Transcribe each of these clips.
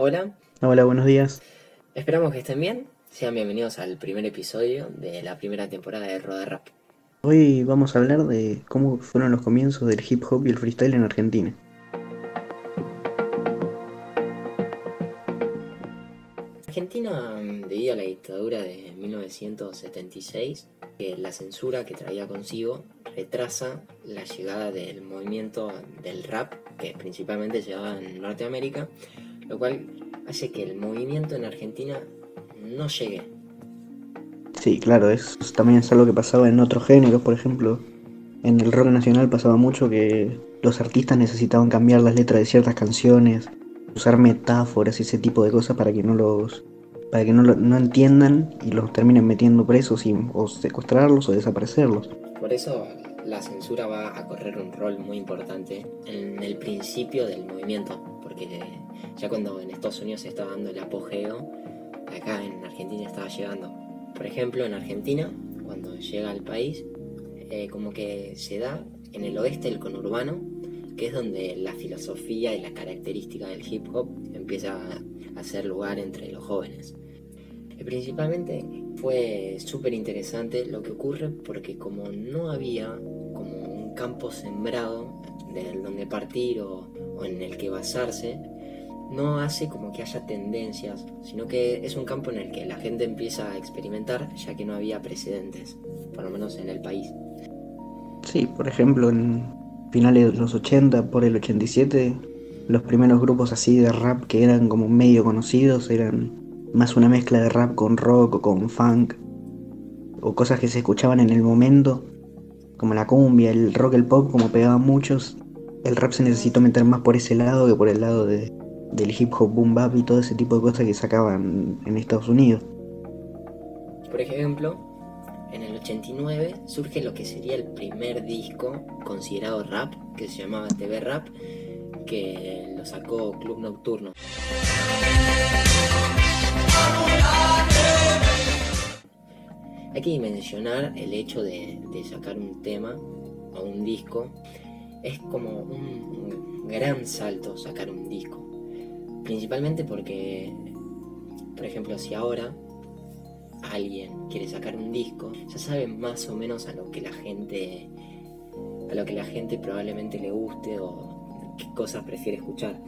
Hola. Hola, buenos días. Esperamos que estén bien. Sean bienvenidos al primer episodio de la primera temporada de Roda Rap. Hoy vamos a hablar de cómo fueron los comienzos del hip hop y el freestyle en Argentina. Argentina, debido a la dictadura de 1976, que la censura que traía consigo retrasa la llegada del movimiento del rap, que principalmente llegaba en Norteamérica, lo cual hace que el movimiento en Argentina no llegue. Sí, claro, eso también es algo que pasaba en otros géneros, por ejemplo, en el rock nacional pasaba mucho que los artistas necesitaban cambiar las letras de ciertas canciones, usar metáforas y ese tipo de cosas para que no los para que no, no entiendan y los terminen metiendo presos y, o secuestrarlos o desaparecerlos. Por eso la censura va a correr un rol muy importante en el principio del movimiento, ya cuando en Estados Unidos se estaba dando el apogeo, acá en Argentina estaba llegando. Por ejemplo, en Argentina, cuando llega al país, eh, como que se da en el oeste el conurbano, que es donde la filosofía y la característica del hip hop empieza a hacer lugar entre los jóvenes. Y principalmente fue súper interesante lo que ocurre porque como no había como un campo sembrado de donde partir o en el que basarse, no hace como que haya tendencias, sino que es un campo en el que la gente empieza a experimentar ya que no había precedentes, por lo menos en el país. Sí, por ejemplo, en finales de los 80, por el 87, los primeros grupos así de rap que eran como medio conocidos eran más una mezcla de rap con rock o con funk, o cosas que se escuchaban en el momento, como la cumbia, el rock, el pop, como pegaban muchos. El rap se necesitó meter más por ese lado que por el lado de, del hip hop boom bap y todo ese tipo de cosas que sacaban en Estados Unidos. Por ejemplo, en el 89 surge lo que sería el primer disco considerado rap, que se llamaba TV Rap, que lo sacó Club Nocturno. Hay que mencionar el hecho de, de sacar un tema o un disco. Es como un gran salto sacar un disco Principalmente porque, por ejemplo, si ahora alguien quiere sacar un disco, ya sabe más o menos a lo que la gente a lo que la gente probablemente le guste o qué cosas prefiere escuchar.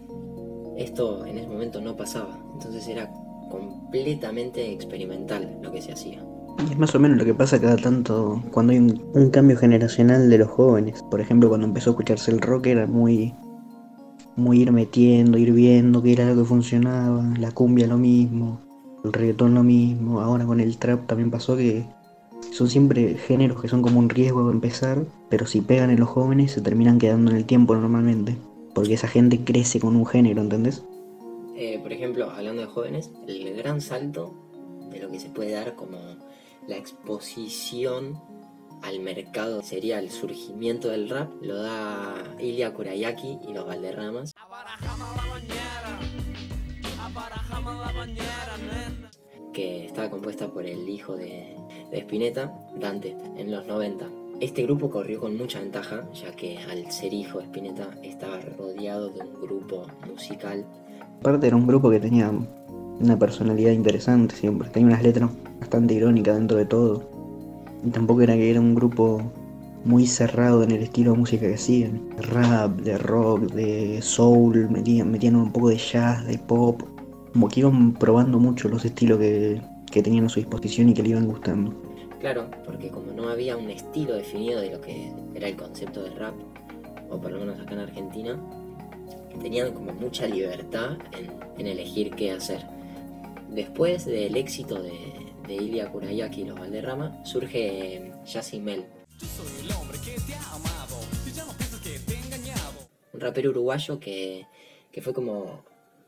Esto en ese momento no pasaba, entonces era completamente experimental lo que se hacía. Es más o menos lo que pasa cada tanto cuando hay un, cambio generacional de los jóvenes. Por ejemplo, cuando empezó a escucharse el rock era muy muy ir metiendo, ir viendo qué era lo que funcionaba, la cumbia lo mismo, el reggaetón lo mismo, ahora con el trap también pasó que son siempre géneros que son como un riesgo a empezar, pero si pegan en los jóvenes se terminan quedando en el tiempo normalmente, porque esa gente crece con un género, ¿entendés? Eh, por ejemplo, hablando de jóvenes, el gran salto de lo que se puede dar como la exposición al mercado sería el surgimiento del rap, lo da Ilya Kurayaki y los Valderramas. que estaba compuesta por el hijo de, de Spinetta, Dante, en los 90. Este grupo corrió con mucha ventaja, ya que al ser hijo de Spinetta estaba rodeado de un grupo musical. Aparte era un grupo que tenía una personalidad interesante siempre, tenía unas letras bastante irónicas dentro de todo. Y tampoco era que era un grupo muy cerrado en el estilo de música que hacían. De rap, de rock, de soul, metían, metían un poco de jazz, de pop. Como que iban probando mucho los estilos que, que tenían a su disposición y que le iban gustando. Claro, porque como no había un estilo definido de lo que era el concepto del rap, o por lo menos acá en Argentina, tenían como mucha libertad en elegir qué hacer. Después del éxito de, de Ilya Kurayaki y los Valderrama, surge Mel. Un rapero uruguayo que, que fue como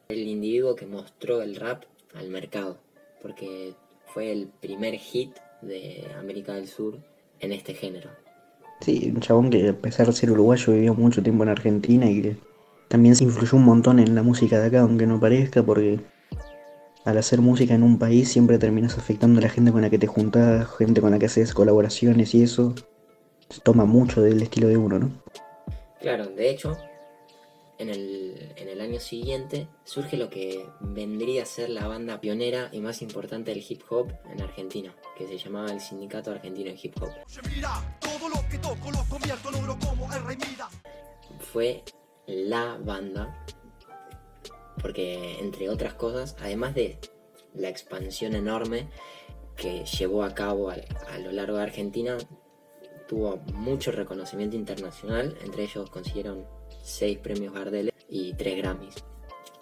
el individuo que mostró el rap al mercado, porque fue el primer hit de América del Sur en este género. Sí, un chabón que a pesar de ser uruguayo vivió mucho tiempo en Argentina y que también se influyó un montón en la música de acá, aunque no parezca, porque al hacer música en un país siempre terminas afectando a la gente con la que te juntas, gente con la que haces colaboraciones y eso toma mucho del estilo de uno, ¿no? Claro, de hecho, en el, en el año siguiente surge lo que vendría a ser la banda pionera y más importante del hip hop en Argentina, que se llamaba el Sindicato Argentino de Hip Hop. Fue la banda, porque entre otras cosas, además de la expansión enorme que llevó a cabo a, lo largo de Argentina, tuvo mucho reconocimiento internacional, entre ellos consiguieron 6 premios Gardel y 3 Grammys,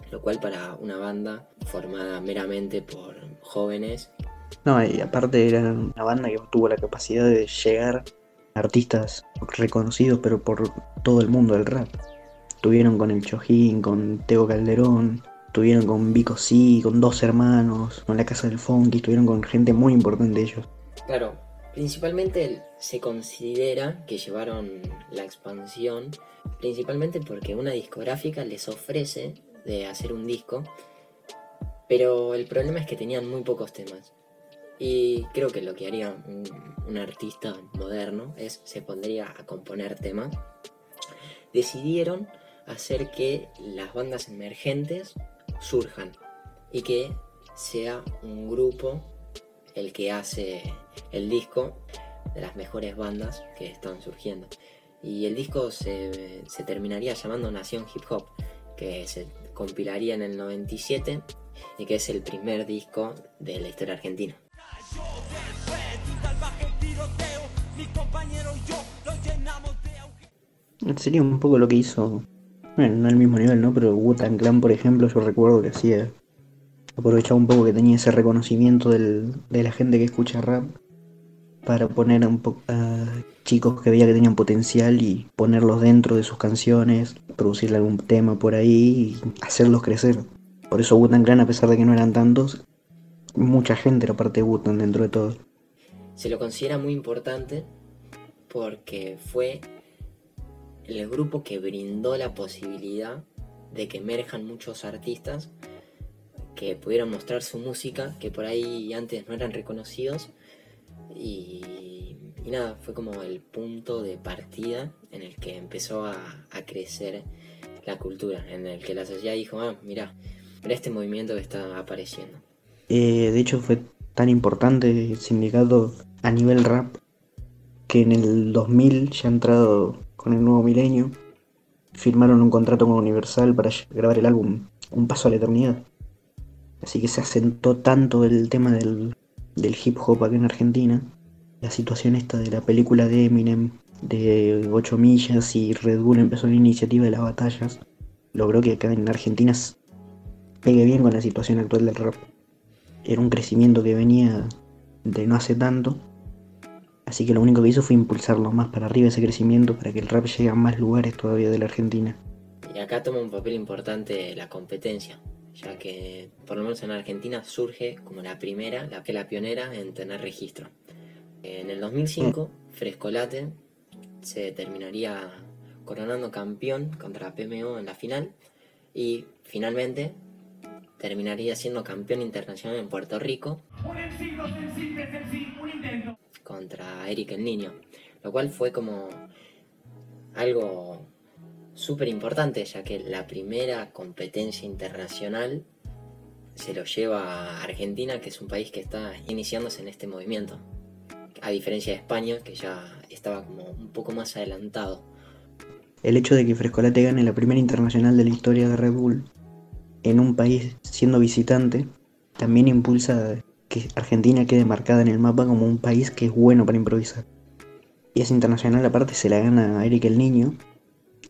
lo cual para una banda formada meramente por jóvenes. No, y aparte era una banda que tuvo la capacidad de llegar a artistas reconocidos, pero por todo el mundo del rap. Tuvieron con el Chojín, con Teo Calderón, tuvieron con Vico C, con dos hermanos, con la Casa del Funky, estuvieron con gente muy importante ellos. Claro, Principalmente se considera que llevaron la expansión principalmente porque una discográfica les ofrece de hacer un disco, pero el problema es que tenían muy pocos temas. Y creo que lo que haría un, artista moderno es se pondría a componer temas. Decidieron hacer que las bandas emergentes surjan y que sea un grupo el que hace el disco de las mejores bandas que están surgiendo. Y el disco se, terminaría llamando Nación Hip Hop, que se compilaría en el 97 y que es el primer disco de la historia argentina. Sería un poco lo que hizo, bueno, no al mismo nivel, ¿no? Pero Wu-Tang Clan, por ejemplo, yo recuerdo que hacía aprovechaba un poco que tenía ese reconocimiento del, de la gente que escucha rap para poner un poco a chicos que veía que tenían potencial y ponerlos dentro de sus canciones, producirle algún tema por ahí y hacerlos crecer. Por eso Wutan Clan, a pesar de que no eran tantos, mucha gente era parte de Wutan dentro de todo. Se lo considera muy importante porque fue el grupo que brindó la posibilidad de que emerjan muchos artistas que pudieron mostrar su música, que por ahí antes no eran reconocidos. Y, nada, fue como el punto de partida en el que empezó a, crecer la cultura, en el que la sociedad dijo, ah, mira, mira este movimiento que está apareciendo. Eh, de hecho fue tan importante el sindicato a nivel rap que en el 2000, ya entrado con el nuevo milenio, firmaron un contrato con Universal para grabar el álbum Un Paso a la Eternidad. Así que se asentó tanto el tema del, hip hop acá en Argentina. La situación esta de la película de Eminem de 8 millas y Red Bull empezó la iniciativa de las batallas. Logró que acá en Argentina pegue bien con la situación actual del rap. Era un crecimiento que venía de no hace tanto. Así que lo único que hizo fue impulsarlo más para arriba ese crecimiento para que el rap llegue a más lugares todavía de la Argentina. Y acá toma un papel importante la competencia ya que por lo menos en Argentina surge como la primera, la que la pionera en tener registro. En el 2005, mm. Frescolate se terminaría coronando campeón contra PMO en la final y finalmente terminaría siendo campeón internacional en Puerto Rico contra Eric el Niño, lo cual fue como algo súper importante, ya que la primera competencia internacional se lo lleva a Argentina, que es un país que está iniciándose en este movimiento, a diferencia de España, que ya estaba como un poco más adelantado. El hecho de que Frescolate gane la primera internacional de la historia de Red Bull en un país siendo visitante, también impulsa que Argentina quede marcada en el mapa como un país que es bueno para improvisar. Y esa internacional aparte se la gana a Eric el Niño,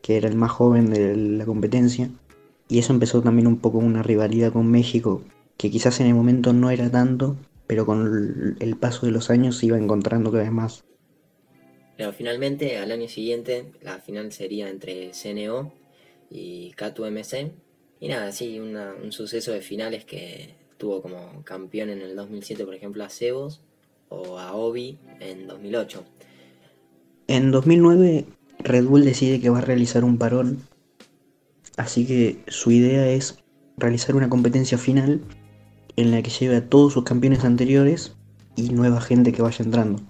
que era el más joven de la competencia. Y eso empezó también un poco una rivalidad con México, que quizás en el momento no era tanto, pero con el paso de los años se iba encontrando cada vez más. Pero finalmente, al año siguiente, la final sería entre CNO y K2MC. Y nada, sí, un suceso de finales que tuvo como campeón en el 2007, por ejemplo, a Cebos o a Obi en 2008. En 2009 Red Bull decide que va a realizar un parón, así que su idea es realizar una competencia final en la que lleve a todos sus campeones anteriores y nueva gente que vaya entrando.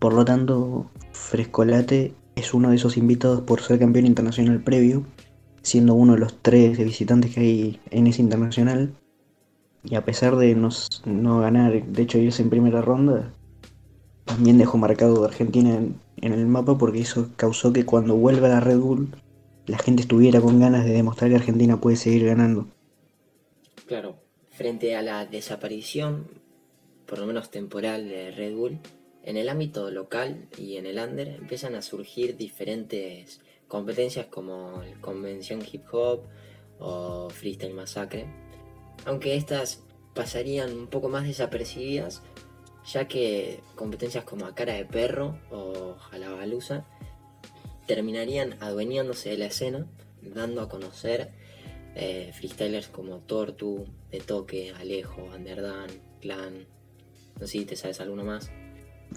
Por lo tanto, Frescolate es uno de esos invitados por ser campeón internacional previo, siendo uno de los tres visitantes que hay en ese internacional. Y a pesar de no ganar, de hecho irse en primera ronda, también dejó marcado Argentina en, en, el mapa porque eso causó que cuando vuelva la Red Bull la gente estuviera con ganas de demostrar que Argentina puede seguir ganando. Claro, frente a la desaparición, por lo menos temporal, de Red Bull, en el ámbito local y en el under empiezan a surgir diferentes competencias como el Convención Hip Hop o Freestyle Massacre, aunque estas pasarían un poco más desapercibidas, ya que competencias como a cara de perro o jalabaluza terminarían adueñándose de la escena, dando a conocer eh, freestylers como Tortu, De Toque, Alejo, Underdan, Clan. No sé si te sabes alguno más.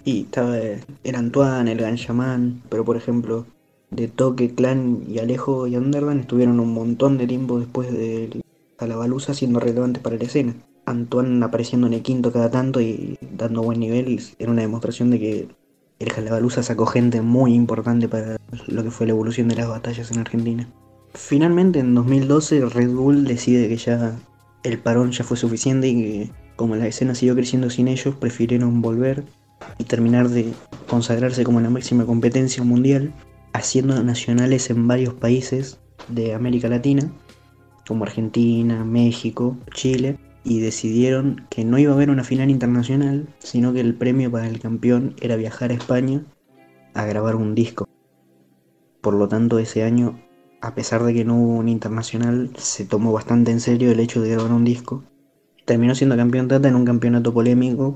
Y estaba el Antoine, el Ganchaman, pero por ejemplo, De Toque, Clan y Alejo y Underdan estuvieron un montón de tiempo después de Calabaluza siendo relevantes para la escena. Antoine apareciendo en el quinto cada tanto y dando buen nivel era una demostración de que el Jalabaluza sacó gente muy importante para lo que fue la evolución de las batallas en Argentina. Finalmente en 2012 Red Bull decide que ya el parón ya fue suficiente y que como la escena siguió creciendo sin ellos, prefirieron volver y terminar de consagrarse como la máxima competencia mundial, haciendo nacionales en varios países de América Latina, como Argentina, México, Chile, y decidieron que no iba a haber una final internacional, sino que el premio para el campeón era viajar a España a grabar un disco. Por lo tanto, ese año, a pesar de que no hubo un internacional, se tomó bastante en serio el hecho de grabar un disco. Terminó siendo campeón Tata en un campeonato polémico.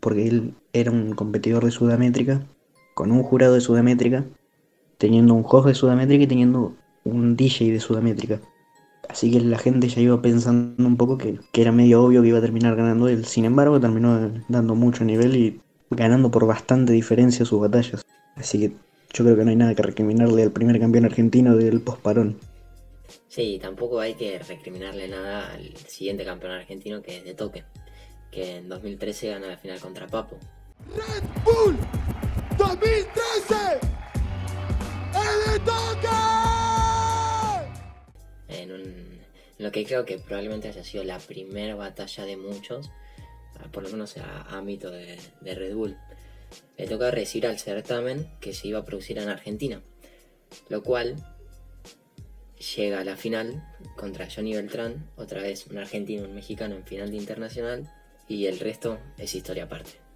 Porque él era un competidor de Sudamétrica, con un jurado de Sudamétrica, teniendo un host de Sudamétrica y teniendo un DJ de Sudamétrica. Así que la gente ya iba pensando un poco que, era medio obvio que iba a terminar ganando él. Sin embargo, terminó dando mucho nivel y ganando por bastante diferencia sus batallas. Así que yo creo que no hay nada que recriminarle al primer campeón argentino del posparón. Sí, tampoco hay que recriminarle nada al siguiente campeón argentino que es de toque, que en 2013 gana la final contra Papo. Red Bull 2013 En, lo que creo que probablemente haya sido la primera batalla de muchos, por lo menos a ámbito de, Red Bull. Le toca recibir al certamen que se iba a producir en Argentina, lo cual llega a la final contra Johnny Beltrán, otra vez un argentino, un mexicano en final de internacional, y el resto es historia aparte.